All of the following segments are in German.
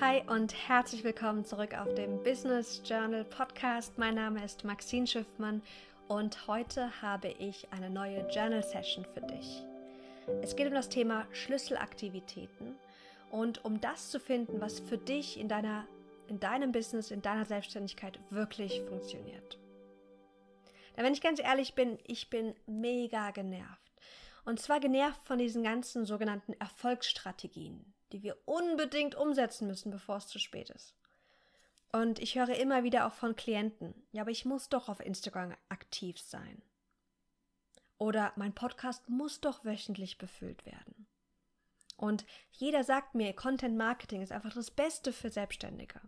Hi und herzlich willkommen zurück auf dem Business Journal Podcast. Mein Name ist Maxine Schiffmann und heute habe ich eine neue Journal Session für dich. Es geht um das Thema Schlüsselaktivitäten und um das zu finden, was für dich in deiner in deinem Business, in deiner Selbstständigkeit wirklich funktioniert. Denn wenn ich ganz ehrlich bin, ich bin mega genervt. Und zwar genervt von diesen ganzen sogenannten Erfolgsstrategien, die wir unbedingt umsetzen müssen, bevor es zu spät ist. Und ich höre immer wieder auch von Klienten, ja, aber ich muss doch auf Instagram aktiv sein. Oder mein Podcast muss doch wöchentlich befüllt werden. Und jeder sagt mir, Content Marketing ist einfach das Beste für Selbstständige.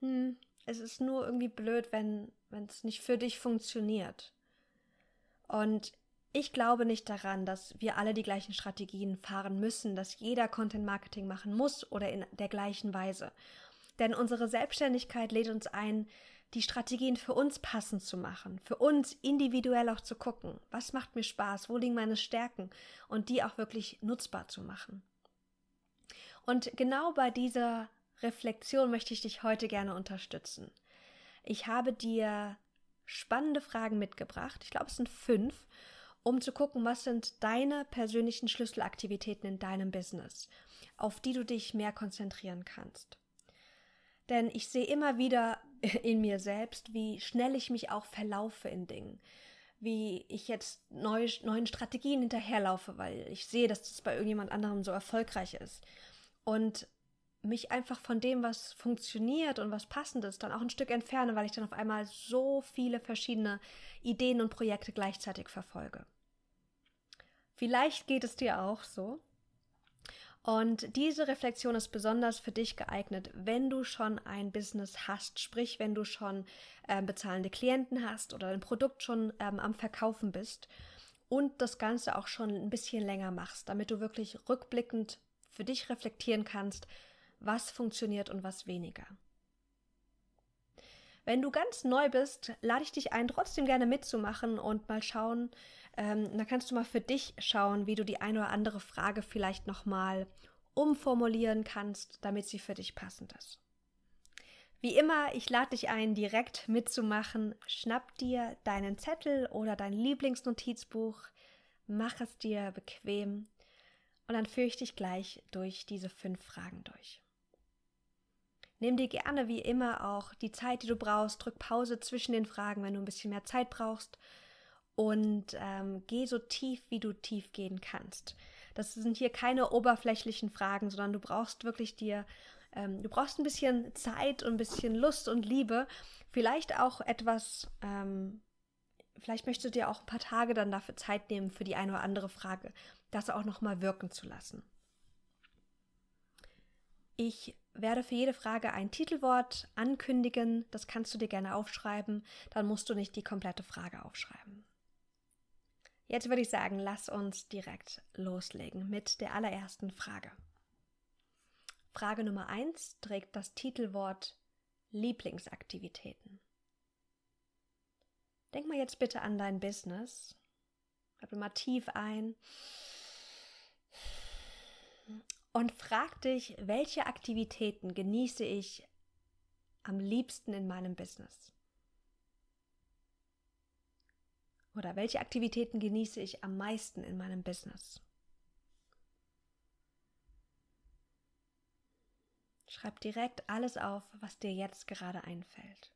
Hm, es ist nur irgendwie blöd, wenn es nicht für dich funktioniert. Und ich glaube nicht daran, dass wir alle die gleichen Strategien fahren müssen, dass jeder Content Marketing machen muss oder in der gleichen Weise. Denn unsere Selbstständigkeit lädt uns ein, die Strategien für uns passend zu machen, für uns individuell auch zu gucken, was macht mir Spaß, wo liegen meine Stärken und die auch wirklich nutzbar zu machen. Und genau bei dieser Reflexion möchte ich dich heute gerne unterstützen. Ich habe dir spannende Fragen mitgebracht. Ich glaube, es sind fünf um zu gucken, was sind deine persönlichen Schlüsselaktivitäten in deinem Business, auf die du dich mehr konzentrieren kannst. Denn ich sehe immer wieder in mir selbst, wie schnell ich mich auch verlaufe in Dingen, wie ich jetzt neue, neuen Strategien hinterherlaufe, weil ich sehe, dass das bei irgendjemand anderem so erfolgreich ist. Und mich einfach von dem, was funktioniert und was passend ist, dann auch ein Stück entferne, weil ich dann auf einmal so viele verschiedene Ideen und Projekte gleichzeitig verfolge. Vielleicht geht es dir auch so. Und diese Reflexion ist besonders für dich geeignet, wenn du schon ein Business hast, sprich wenn du schon äh, bezahlende Klienten hast oder dein Produkt schon ähm, am Verkaufen bist und das Ganze auch schon ein bisschen länger machst, damit du wirklich rückblickend für dich reflektieren kannst, was funktioniert und was weniger. Wenn du ganz neu bist, lade ich dich ein, trotzdem gerne mitzumachen und mal schauen. Ähm, da kannst du mal für dich schauen, wie du die eine oder andere Frage vielleicht nochmal umformulieren kannst, damit sie für dich passend ist. Wie immer, ich lade dich ein, direkt mitzumachen. Schnapp dir deinen Zettel oder dein Lieblingsnotizbuch, mach es dir bequem und dann führe ich dich gleich durch diese fünf Fragen durch. Nimm dir gerne wie immer auch die Zeit, die du brauchst. Drück Pause zwischen den Fragen, wenn du ein bisschen mehr Zeit brauchst. Und ähm, geh so tief, wie du tief gehen kannst. Das sind hier keine oberflächlichen Fragen, sondern du brauchst wirklich dir, ähm, du brauchst ein bisschen Zeit und ein bisschen Lust und Liebe. Vielleicht auch etwas, ähm, vielleicht möchtest du dir auch ein paar Tage dann dafür Zeit nehmen, für die eine oder andere Frage, das auch nochmal wirken zu lassen. Ich werde für jede Frage ein Titelwort ankündigen. Das kannst du dir gerne aufschreiben. Dann musst du nicht die komplette Frage aufschreiben. Jetzt würde ich sagen, lass uns direkt loslegen mit der allerersten Frage. Frage Nummer 1 trägt das Titelwort Lieblingsaktivitäten. Denk mal jetzt bitte an dein Business. Atme mal tief ein und frag dich, welche Aktivitäten genieße ich am liebsten in meinem Business? Oder welche Aktivitäten genieße ich am meisten in meinem Business? Schreib direkt alles auf, was dir jetzt gerade einfällt.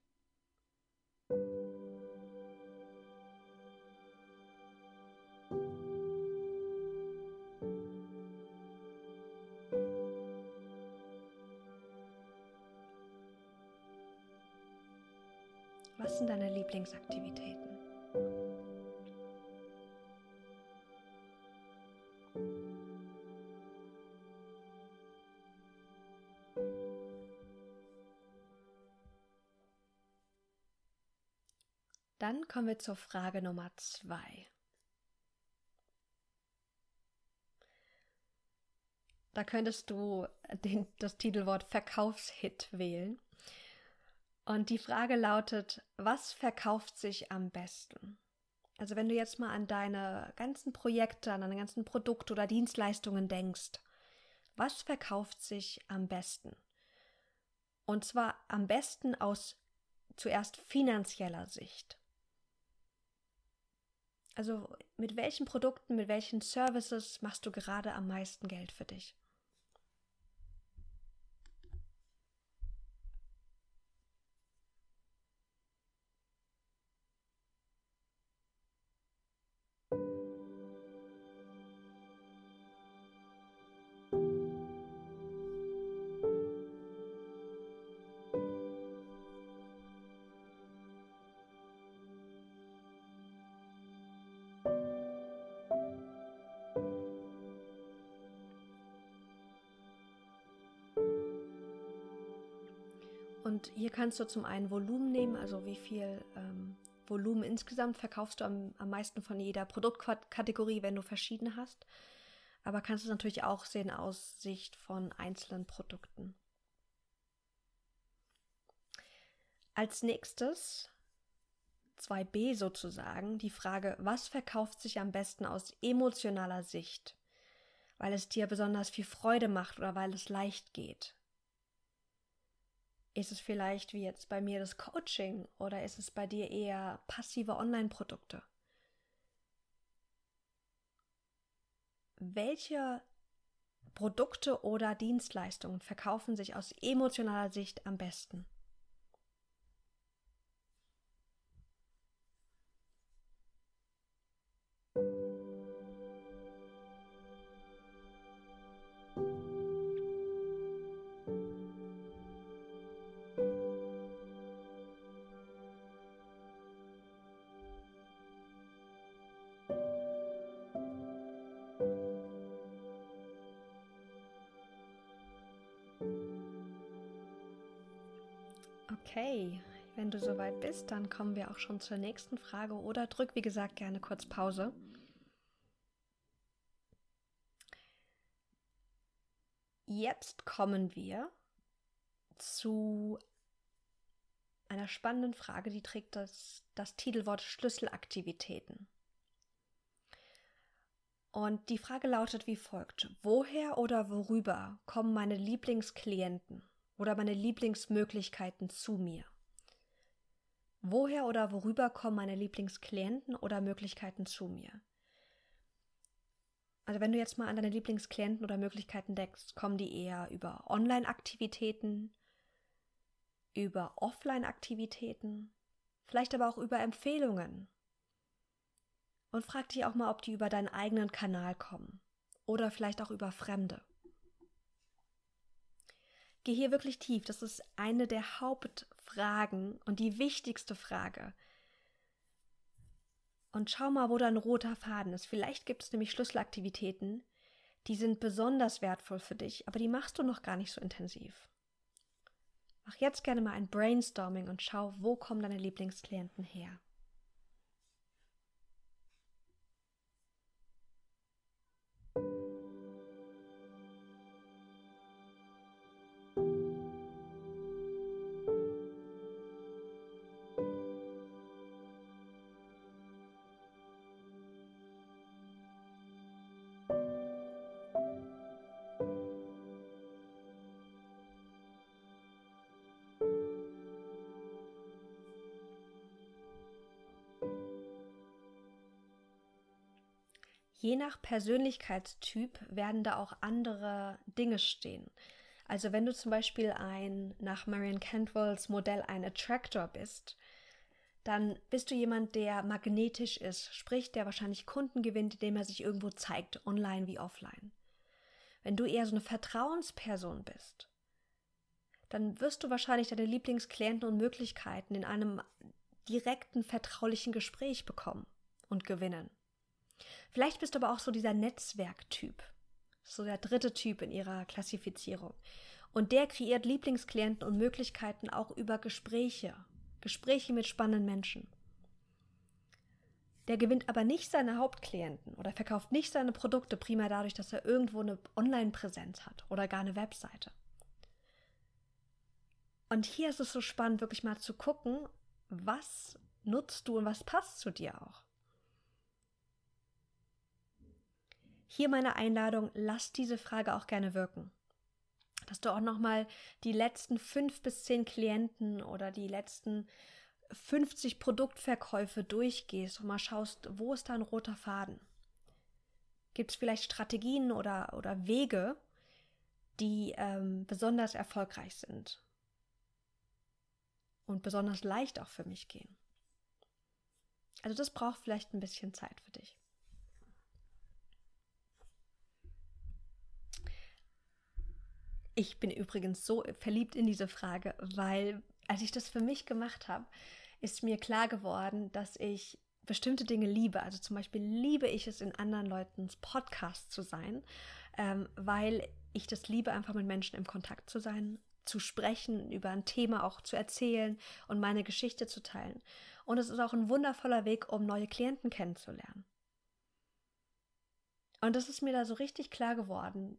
Lieblingsaktivitäten? Dann kommen wir zur Frage Nummer zwei. Da könntest du den, das Titelwort Verkaufshit wählen. Und die Frage lautet, was verkauft sich am besten? Also wenn du jetzt mal an deine ganzen Projekte, an deine ganzen Produkte oder Dienstleistungen denkst, Was verkauft sich am besten? Und zwar am besten aus zuerst finanzieller Sicht. Also mit welchen Produkten, mit welchen Services machst du gerade am meisten Geld für dich? Und hier kannst du zum einen Volumen nehmen, also wie viel ähm, Volumen insgesamt verkaufst du am, am meisten von jeder Produktkategorie, wenn du verschiedene hast. Aber kannst du natürlich auch sehen aus Sicht von einzelnen Produkten. Als nächstes 2b sozusagen die Frage, was verkauft sich am besten aus emotionaler Sicht? Weil es dir besonders viel Freude macht oder weil es leicht geht. Ist es vielleicht wie jetzt bei mir das Coaching oder ist es bei dir eher passive Online-Produkte? Welche Produkte oder Dienstleistungen verkaufen sich aus emotionaler Sicht am besten? Okay, wenn du soweit bist, dann kommen wir auch schon zur nächsten Frage oder drück, wie gesagt, gerne kurz Pause. Jetzt kommen wir zu einer spannenden Frage, die trägt das, das Titelwort Schlüsselaktivitäten. Und die Frage lautet wie folgt. Woher oder worüber kommen meine Lieblingsklienten? Oder meine Lieblingsmöglichkeiten zu mir? Woher oder worüber kommen meine Lieblingsklienten oder Möglichkeiten zu mir? Also wenn du jetzt mal an deine Lieblingsklienten oder Möglichkeiten denkst, kommen die eher über Online-Aktivitäten, über Offline-Aktivitäten, vielleicht aber auch über Empfehlungen. Und frag dich auch mal, ob die über deinen eigenen Kanal kommen oder vielleicht auch über Fremde. Geh hier wirklich tief. Das ist eine der Hauptfragen und die wichtigste Frage. Und schau mal, wo dein roter Faden ist. Vielleicht gibt es nämlich Schlüsselaktivitäten, die sind besonders wertvoll für dich, aber die machst du noch gar nicht so intensiv. Mach jetzt gerne mal ein Brainstorming und schau, wo kommen deine Lieblingsklienten her. Je nach Persönlichkeitstyp werden da auch andere Dinge stehen. Also wenn du zum Beispiel ein nach Marion Cantwells Modell ein Attractor bist, dann bist du jemand, der magnetisch ist, sprich, der wahrscheinlich Kunden gewinnt, indem er sich irgendwo zeigt, online wie offline. Wenn du eher so eine Vertrauensperson bist, dann wirst du wahrscheinlich deine Lieblingsklienten und Möglichkeiten in einem direkten, vertraulichen Gespräch bekommen und gewinnen. Vielleicht bist du aber auch so dieser Netzwerktyp. So der dritte Typ in ihrer Klassifizierung. Und der kreiert Lieblingsklienten und Möglichkeiten auch über Gespräche. Gespräche mit spannenden Menschen. Der gewinnt aber nicht seine Hauptklienten oder verkauft nicht seine Produkte primär dadurch, dass er irgendwo eine Online-Präsenz hat oder gar eine Webseite. Und hier ist es so spannend, wirklich mal zu gucken, was nutzt du und was passt zu dir auch. Hier meine Einladung, lass diese Frage auch gerne wirken. Dass du auch nochmal die letzten fünf bis zehn Klienten oder die letzten 50 Produktverkäufe durchgehst und mal schaust, wo ist da ein roter Faden? Gibt es vielleicht Strategien oder, oder Wege, die ähm, besonders erfolgreich sind und besonders leicht auch für mich gehen? Also das braucht vielleicht ein bisschen Zeit für dich. Ich bin übrigens so verliebt in diese Frage, weil als ich das für mich gemacht habe, ist mir klar geworden, dass ich bestimmte Dinge liebe. Also zum Beispiel liebe ich es, in anderen Leutens Podcast zu sein, ähm, weil ich das liebe, einfach mit Menschen im Kontakt zu sein, zu sprechen, über ein Thema auch zu erzählen und meine Geschichte zu teilen. Und es ist auch ein wundervoller Weg, um neue Klienten kennenzulernen. Und das ist mir da so richtig klar geworden,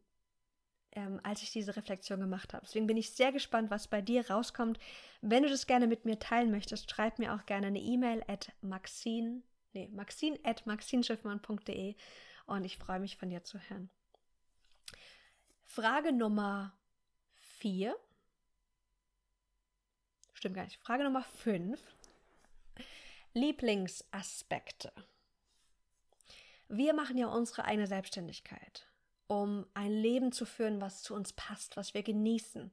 ähm, als ich diese Reflexion gemacht habe. Deswegen bin ich sehr gespannt, was bei dir rauskommt. Wenn du das gerne mit mir teilen möchtest, schreib mir auch gerne eine E-Mail at maxine, nee, maxine at maxinschiffmann.de und ich freue mich von dir zu hören. Frage Nummer vier. Stimmt gar nicht. Frage Nummer fünf. Lieblingsaspekte. Wir machen ja unsere eigene Selbstständigkeit um ein Leben zu führen, was zu uns passt, was wir genießen.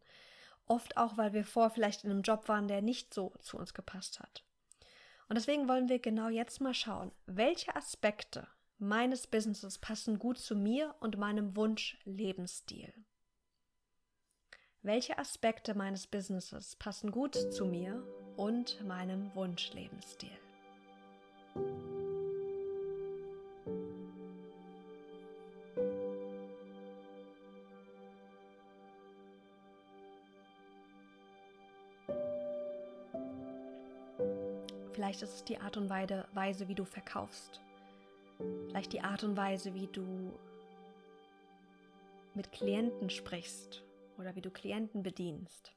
Oft auch, weil wir vor vielleicht in einem Job waren, der nicht so zu uns gepasst hat. Und deswegen wollen wir genau jetzt mal schauen, welche Aspekte meines Businesses passen gut zu mir und meinem Wunsch-Lebensstil. Welche Aspekte meines Businesses passen gut zu mir und meinem Wunsch-Lebensstil? Vielleicht ist es die Art und Weise, wie du verkaufst. Vielleicht die Art und Weise, wie du mit Klienten sprichst oder wie du Klienten bedienst.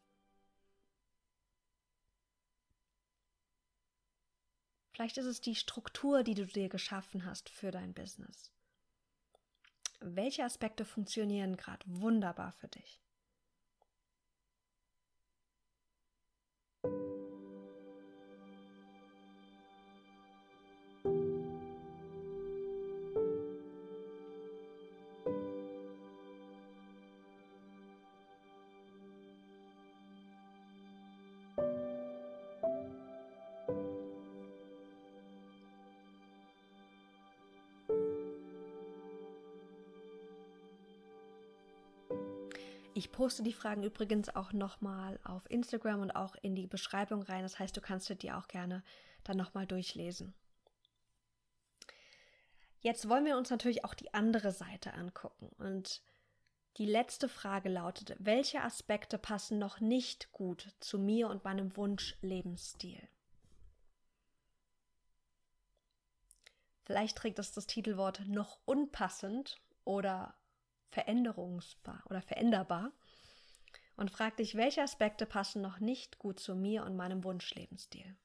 Vielleicht ist es die Struktur, die du dir geschaffen hast für dein Business. Welche Aspekte funktionieren gerade wunderbar für dich? Ich poste die Fragen übrigens auch nochmal auf Instagram und auch in die Beschreibung rein. Das heißt, du kannst dir auch gerne dann nochmal durchlesen. Jetzt wollen wir uns natürlich auch die andere Seite angucken. Und die letzte Frage lautet, welche Aspekte passen noch nicht gut zu mir und meinem Wunsch-Lebensstil? Vielleicht trägt es das Titelwort noch unpassend oder veränderungsbar oder veränderbar und frag dich, welche Aspekte passen noch nicht gut zu mir und meinem Wunschlebensstil.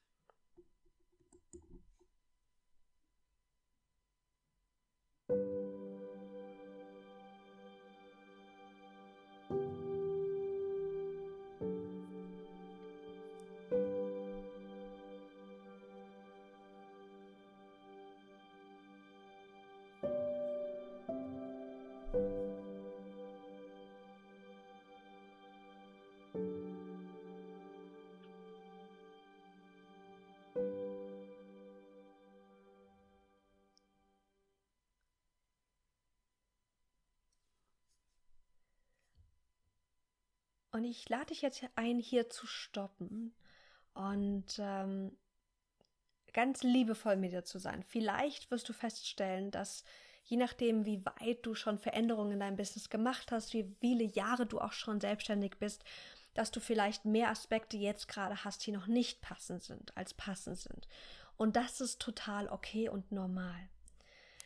Und ich lade dich jetzt ein, hier zu stoppen und ähm, ganz liebevoll mit dir zu sein. Vielleicht wirst du feststellen, dass je nachdem, wie weit du schon Veränderungen in deinem Business gemacht hast, wie viele Jahre du auch schon selbstständig bist, dass du vielleicht mehr Aspekte jetzt gerade hast, die noch nicht passend sind, als passend sind. Und das ist total okay und normal.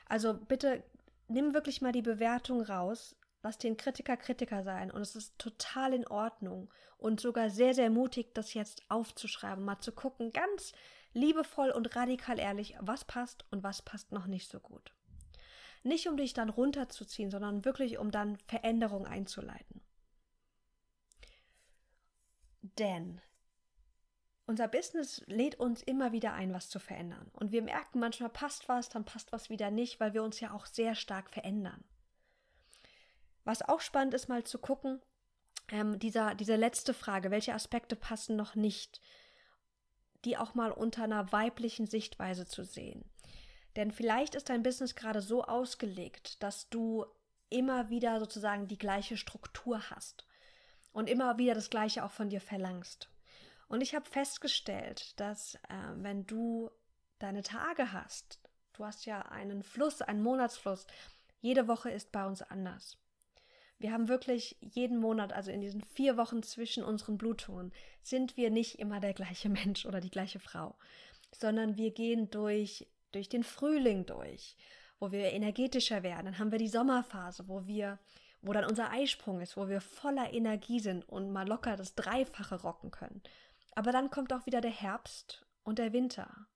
Also bitte nimm wirklich mal die Bewertung raus, Lass den Kritiker Kritiker sein und es ist total in Ordnung und sogar sehr, sehr mutig, das jetzt aufzuschreiben, mal zu gucken, ganz liebevoll und radikal ehrlich, was passt und was passt noch nicht so gut. Nicht um dich dann runterzuziehen, sondern wirklich um dann Veränderung einzuleiten. Denn unser Business lädt uns immer wieder ein, was zu verändern. Und wir merken, manchmal passt was, dann passt was wieder nicht, weil wir uns ja auch sehr stark verändern. Was auch spannend ist, mal zu gucken, ähm, dieser, diese letzte Frage, welche Aspekte passen noch nicht, die auch mal unter einer weiblichen Sichtweise zu sehen. Denn vielleicht ist dein Business gerade so ausgelegt, dass du immer wieder sozusagen die gleiche Struktur hast und immer wieder das Gleiche auch von dir verlangst. Und ich habe festgestellt, dass äh, wenn du deine Tage hast, du hast ja einen Fluss, einen Monatsfluss, jede Woche ist bei uns anders. Wir haben wirklich jeden Monat, also in diesen vier Wochen zwischen unseren Blutungen, sind wir nicht immer der gleiche Mensch oder die gleiche Frau, sondern wir gehen durch, durch den Frühling durch, wo wir energetischer werden. Dann haben wir die Sommerphase, wo wir, wo dann unser Eisprung ist, wo wir voller Energie sind und mal locker das Dreifache rocken können. Aber dann kommt auch wieder der Herbst und der Winter.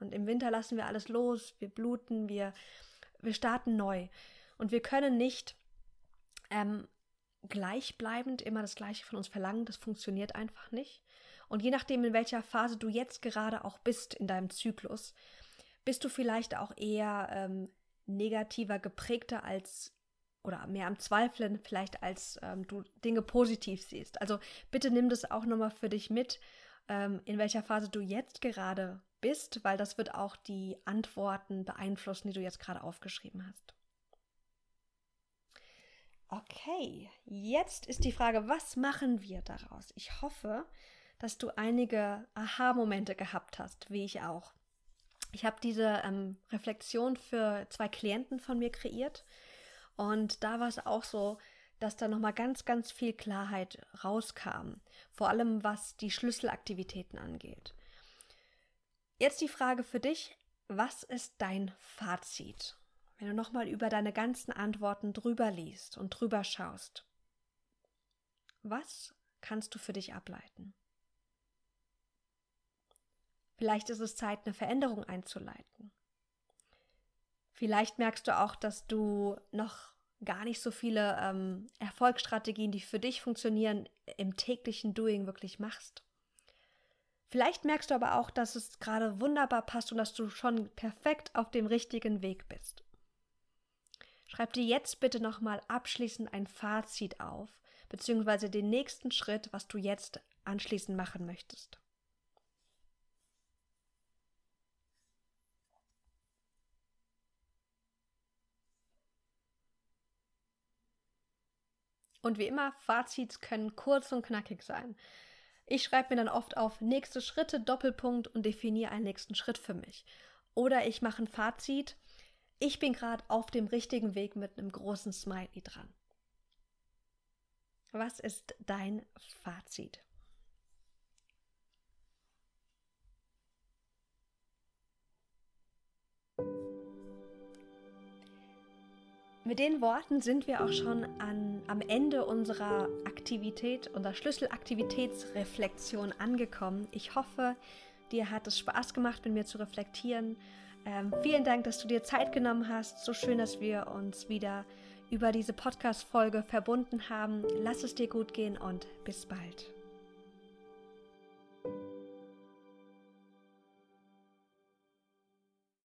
Und im Winter lassen wir alles los, wir bluten, wir, wir starten neu. Und wir können nicht ähm, gleichbleibend immer das Gleiche von uns verlangen. Das funktioniert einfach nicht. Und je nachdem, in welcher Phase du jetzt gerade auch bist in deinem Zyklus, bist du vielleicht auch eher ähm, negativer geprägter als oder mehr am Zweifeln vielleicht als ähm, du Dinge positiv siehst. Also bitte nimm das auch nochmal für dich mit, ähm, in welcher Phase du jetzt gerade bist, weil das wird auch die Antworten beeinflussen, die du jetzt gerade aufgeschrieben hast. Okay, jetzt ist die Frage, was machen wir daraus? Ich hoffe, dass du einige Aha-Momente gehabt hast, wie ich auch. Ich habe diese ähm, Reflexion für zwei Klienten von mir kreiert und da war es auch so, dass da nochmal ganz, ganz viel Klarheit rauskam, vor allem was die Schlüsselaktivitäten angeht. Jetzt die Frage für dich, was ist dein Fazit? Wenn du nochmal über deine ganzen Antworten drüber liest und drüber schaust. Was kannst du für dich ableiten? Vielleicht ist es Zeit, eine Veränderung einzuleiten. Vielleicht merkst du auch, dass du noch gar nicht so viele ähm, Erfolgsstrategien, die für dich funktionieren, im täglichen Doing wirklich machst. Vielleicht merkst du aber auch, dass es gerade wunderbar passt und dass du schon perfekt auf dem richtigen Weg bist. Schreib dir jetzt bitte nochmal abschließend ein Fazit auf, beziehungsweise den nächsten Schritt, was du jetzt anschließend machen möchtest. Und wie immer, Fazits können kurz und knackig sein. Ich schreibe mir dann oft auf nächste Schritte, Doppelpunkt und definiere einen nächsten Schritt für mich. Oder ich mache ein Fazit ich bin gerade auf dem richtigen Weg mit einem großen Smiley dran. Was ist dein Fazit? Mit den Worten sind wir auch schon an, am Ende unserer Aktivität, unserer Schlüsselaktivitätsreflexion angekommen. Ich hoffe, dir hat es Spaß gemacht, mit mir zu reflektieren ähm, vielen Dank, dass du dir Zeit genommen hast. So schön, dass wir uns wieder über diese Podcast-Folge verbunden haben. Lass es dir gut gehen und bis bald.